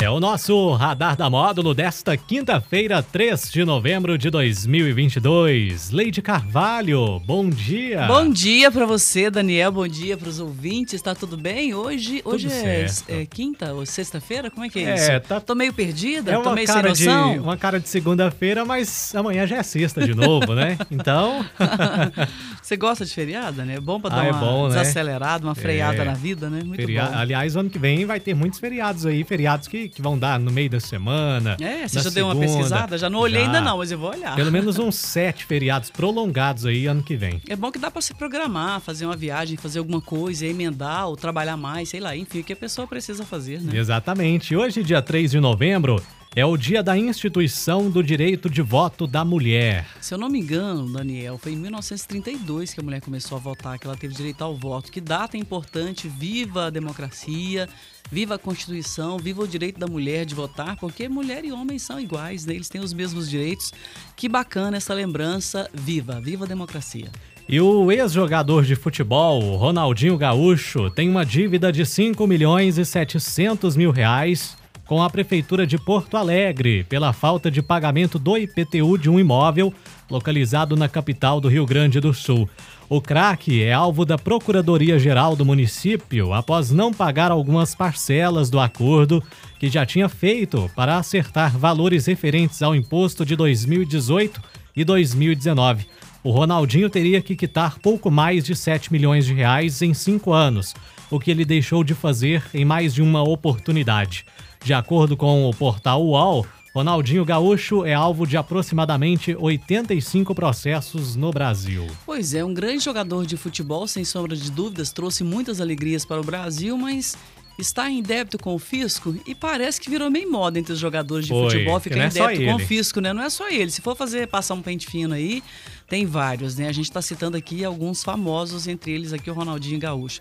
É o nosso Radar da Módulo desta quinta-feira, 3 de novembro de 2022. Leide Carvalho, bom dia. Bom dia pra você, Daniel. Bom dia pros ouvintes. Tá tudo bem? Hoje, hoje é, é quinta ou sexta-feira? Como é que é, É, isso? tá- Tô meio perdida, É tô meio sem cara, de, noção. uma cara de segunda-feira, mas amanhã já é sexta de novo, né? Então, Você gosta de feriado, né? É bom pra dar Ah, é uma bom, né? desacelerada, uma freada É. na vida, né? Muito feria- bom. aliás, ano que vem vai ter muitos feriados aí, feriados que, que vão dar no meio da semana. É, você já deu uma segunda. pesquisada? Já não olhei Já. ainda não, mas eu vou olhar. Pelo menos uns sete feriados prolongados aí ano que vem. É bom que dá pra se programar, fazer uma viagem, fazer alguma coisa, emendar ou trabalhar mais, sei lá, enfim, o que a pessoa precisa fazer, né? Exatamente. Hoje, dia 3 de novembro, é o dia da instituição do direito de voto da mulher. Se eu não me engano, Daniel, foi em 1932 que a mulher começou a votar, que ela teve direito ao voto. Que data importante, viva a democracia, viva a Constituição, viva o direito da mulher de votar, porque mulher e homem são iguais, né? eles têm os mesmos direitos. Que bacana essa lembrança, viva, viva a democracia. E o ex-jogador de futebol, Ronaldinho Gaúcho, tem uma dívida de 5 milhões e 700 mil reais com a Prefeitura de Porto Alegre pela falta de pagamento do IPTU de um imóvel localizado na capital do Rio Grande do Sul. O craque é alvo da Procuradoria-Geral do município após não pagar algumas parcelas do acordo que já tinha feito para acertar valores referentes ao imposto de 2018 e 2019. O Ronaldinho teria que quitar pouco mais de 7 milhões de reais em cinco anos, o que ele deixou de fazer em mais de uma oportunidade. De acordo com o portal UOL, Ronaldinho Gaúcho é alvo de aproximadamente 85 processos no Brasil. Pois é, um grande jogador de futebol, sem sombra de dúvidas, trouxe muitas alegrias para o Brasil, mas está em débito com o fisco e parece que virou meio moda entre os jogadores de Foi, futebol ficar é em só débito com o fisco, né? Não é só ele. Se for fazer passar um pente fino aí, tem vários, né? A gente está citando aqui alguns famosos, entre eles aqui o Ronaldinho Gaúcho.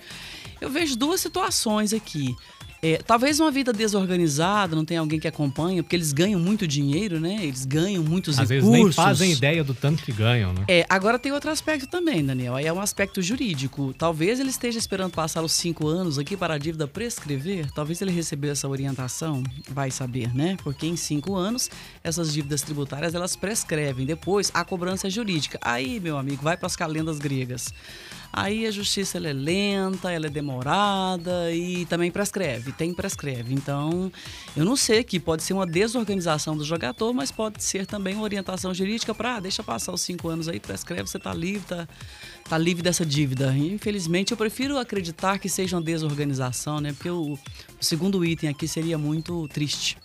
Eu vejo duas situações aqui. É, talvez uma vida desorganizada, não tem alguém que acompanha, porque eles ganham muito dinheiro, né? Eles ganham muitos Às vezes recursos. nem fazem ideia do tanto que ganham, né? É, agora tem outro aspecto também, Daniel. Aí é um aspecto jurídico. Talvez ele esteja esperando passar os cinco anos aqui para a dívida prescrever. Talvez ele recebeu essa orientação, vai saber, né? Porque em cinco anos essas dívidas tributárias elas prescrevem. Depois a cobrança é jurídica. Aí, meu amigo, vai para as calendas gregas. Aí a justiça ela é lenta, ela é demorada e também prescreve, tem prescreve. Então, eu não sei que pode ser uma desorganização do jogador, mas pode ser também uma orientação jurídica para deixa passar os cinco anos aí, prescreve, você tá livre, tá, tá livre dessa dívida. Infelizmente, eu prefiro acreditar que seja uma desorganização, né? Porque o, o segundo item aqui seria muito triste.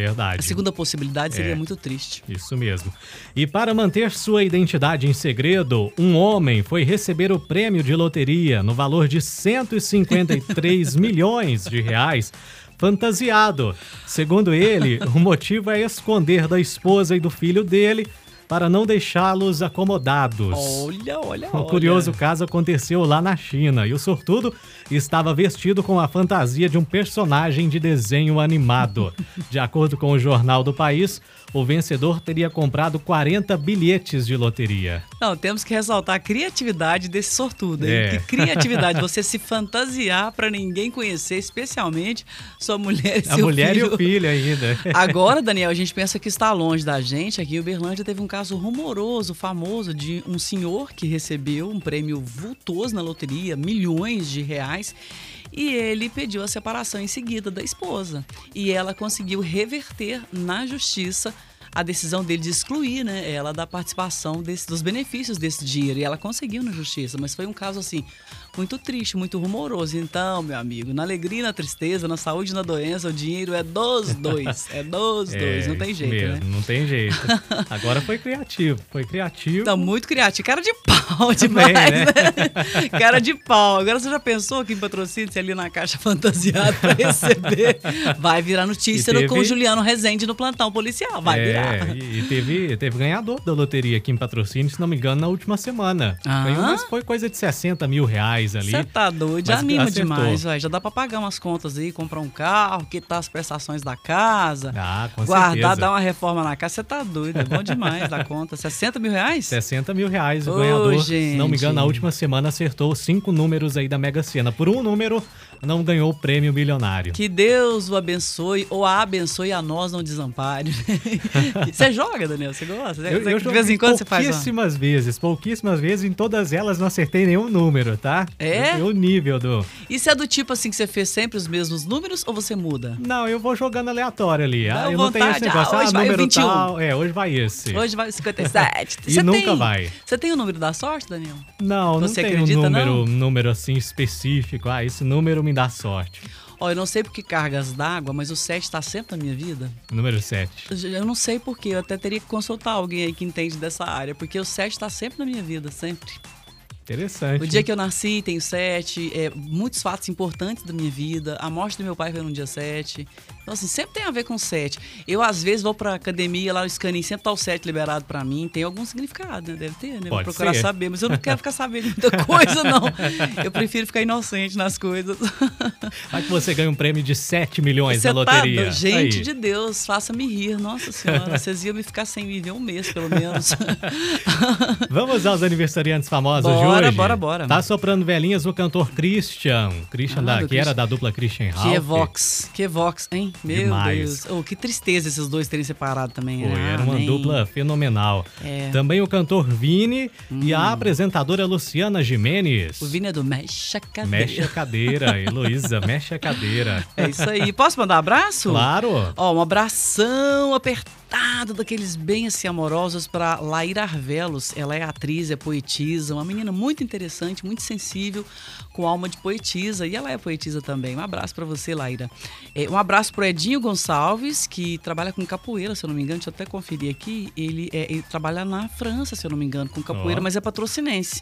Verdade. A segunda possibilidade seria É. muito triste. Isso mesmo. E para manter sua identidade em segredo, um homem foi receber o prêmio de loteria no valor de 153 milhões de reais. Fantasiado. Segundo ele, o motivo é esconder da esposa e do filho dele para não deixá-los acomodados. Olha, olha, O olha. curioso caso aconteceu lá na China e o sortudo estava vestido com a fantasia de um personagem de desenho animado. De acordo com o jornal do país, o vencedor teria comprado 40 bilhetes de loteria. Não, temos que ressaltar a criatividade desse sortudo. hein? É. Que criatividade, você se fantasiar para ninguém conhecer, especialmente sua mulher e A seu mulher filho. e o filho ainda. Agora, Daniel, a gente pensa que está longe da gente. Aqui em Uberlândia teve um caso rumoroso, famoso, de um senhor que recebeu um prêmio vultoso na loteria, milhões de reais. E ele pediu a separação em seguida da esposa. E ela conseguiu reverter na justiça a decisão dele de excluir né, ela da participação desse, dos benefícios desse dinheiro. E ela conseguiu na justiça, mas foi um caso assim muito triste, muito rumoroso. Então, meu amigo, na alegria e na tristeza, na saúde e na doença, o dinheiro é dos dois. É dos dois, não tem jeito, mesmo, né? Não tem jeito. Agora foi criativo, foi criativo. Tá muito criativo. Cara de pau demais, né? né? Cara de pau. Agora você já pensou que em patrocínio, se ali na caixa fantasiada pra receber, vai virar notícia teve- com o Juliano Rezende no plantão policial. Vai é, virar. e e teve, teve ganhador da loteria aqui em patrocínio, se não me engano, na última semana. Ah? Ganhou, mas foi coisa de 60 mil reais ali. Você tá doido, já anima acertou. demais, vai. Já dá pra pagar umas contas aí, comprar um carro, quitar as prestações da casa, Ah, guardar, certeza. dar uma reforma na casa. Você tá doido, é bom demais da conta. 60 mil reais? 60 mil reais o Ô, ganhador. Se não me engano, na gente. última semana acertou cinco números aí da Mega Sena. Por um número, não ganhou o prêmio milionário. Que Deus o abençoe, ou a abençoe a nós não desampare. você joga, Daniel? Você gosta? Eu, eu de vez em quando você faz pouquíssimas vezes, pouquíssimas vezes, em todas elas não acertei nenhum número, tá? É? O nível do... Isso é do tipo assim que você fez sempre os mesmos números ou você muda? Não, eu vou jogando aleatório ali. Dá Ah, eu não tenho esse vontade. negócio. Ah, Ah, hoje vai o número 21. tal. É, hoje vai esse. Hoje vai 57. E Você nunca tem- vai. Você tem o número da sorte, Daniel? Não, não Você tem acredita, um número, não? número assim específico. Ah, esse número me dá sorte. Ó, eu não sei por que cargas d'água, mas o 7 tá sempre na minha vida. Número 7. Eu não sei porquê, eu até teria que consultar alguém aí que entende dessa área, porque o 7 tá sempre na minha vida, sempre. Interessante. O dia que eu nasci tem o 7, é, muitos fatos importantes da minha vida. A morte do meu pai foi no dia 7. Então, assim, sempre tem a ver com o 7. Eu, às vezes, vou pra academia, lá no scanning, sempre tá o 7 liberado pra mim. Tem algum significado, né? Deve ter, né? Vou Pode procurar ser. saber, mas eu não quero ficar sabendo muita coisa, não. Eu prefiro ficar inocente nas coisas. Vai que você ganha um prêmio de 7 milhões na tá loteria. Gente Aí. de Deus, faça-me rir. Nossa senhora, vocês iam me ficar sem viver um mês, pelo menos. Vamos aos aniversariantes famosos Bora, de hoje. bora, bora. Tá soprando velhinhas o cantor Christian. Christian, Ah, da, que era Christian. da dupla Christian Ralph. Que Vox, que Vox, hein? Meu Demais. Deus. Oh, que tristeza esses dois terem separado também. Foi, né? era uma dupla fenomenal. É. Hum. Também o cantor Vini e a apresentadora Luciana Jimenez. O Vini é do Mexe a Cadeira. Mexe a cadeira, Heloísa, mexe a cadeira. É isso aí. Posso mandar um abraço? Claro. Ó, um abração apertado daqueles bem assim amorosos para Laíra Arvelos. Ela é atriz, é poetisa, uma menina muito interessante, muito sensível, com alma de poetisa. E ela é poetisa também. Um abraço para você, Laíra. É, um abraço pro Edinho Gonçalves, que trabalha com capoeira, se eu não me engano. Deixa eu até conferir aqui. Ele, é, ele trabalha na França, se eu não me engano, com capoeira, Ó. mas é patrocinense.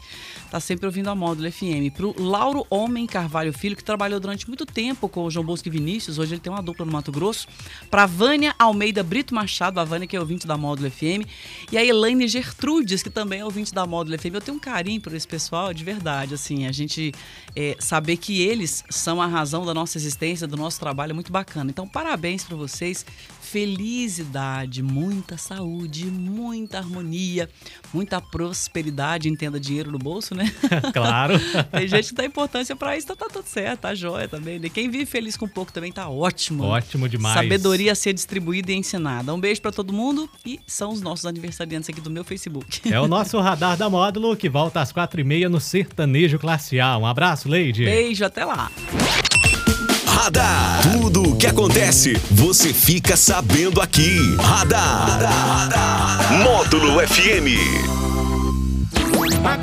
Tá sempre ouvindo a Módulo FM. Pro Lauro Homem Carvalho Filho, que trabalhou durante muito tempo com o João Bosco e Vinícius. Hoje ele tem uma dupla no Mato Grosso. Pra Vânia Almeida Brito Machado, Vânia que é ouvinte da Módulo FM. E a Elaine Gertrudes, que também é ouvinte da Módulo FM. Eu tenho um carinho por esse pessoal, de verdade. Assim, a gente é, saber que eles são a razão da nossa existência, do nosso trabalho, é muito bacana. Então, parabéns para vocês. Felicidade, muita saúde, muita harmonia, muita prosperidade. Entenda dinheiro no bolso, né? Claro. Tem gente que dá importância pra isso, então tá tudo certo, tá jóia também. né? Quem vive feliz com pouco também tá ótimo. Ótimo demais. Sabedoria a ser distribuída e ensinada. Um beijo pra todo mundo e são os nossos aniversariantes aqui do meu Facebook. É o nosso radar da módulo que volta às quatro e meia no Sertanejo Classe A. Um abraço, Leide. Beijo, até lá. Radar. Tudo o que acontece, você fica sabendo aqui. Radar. Módulo FM.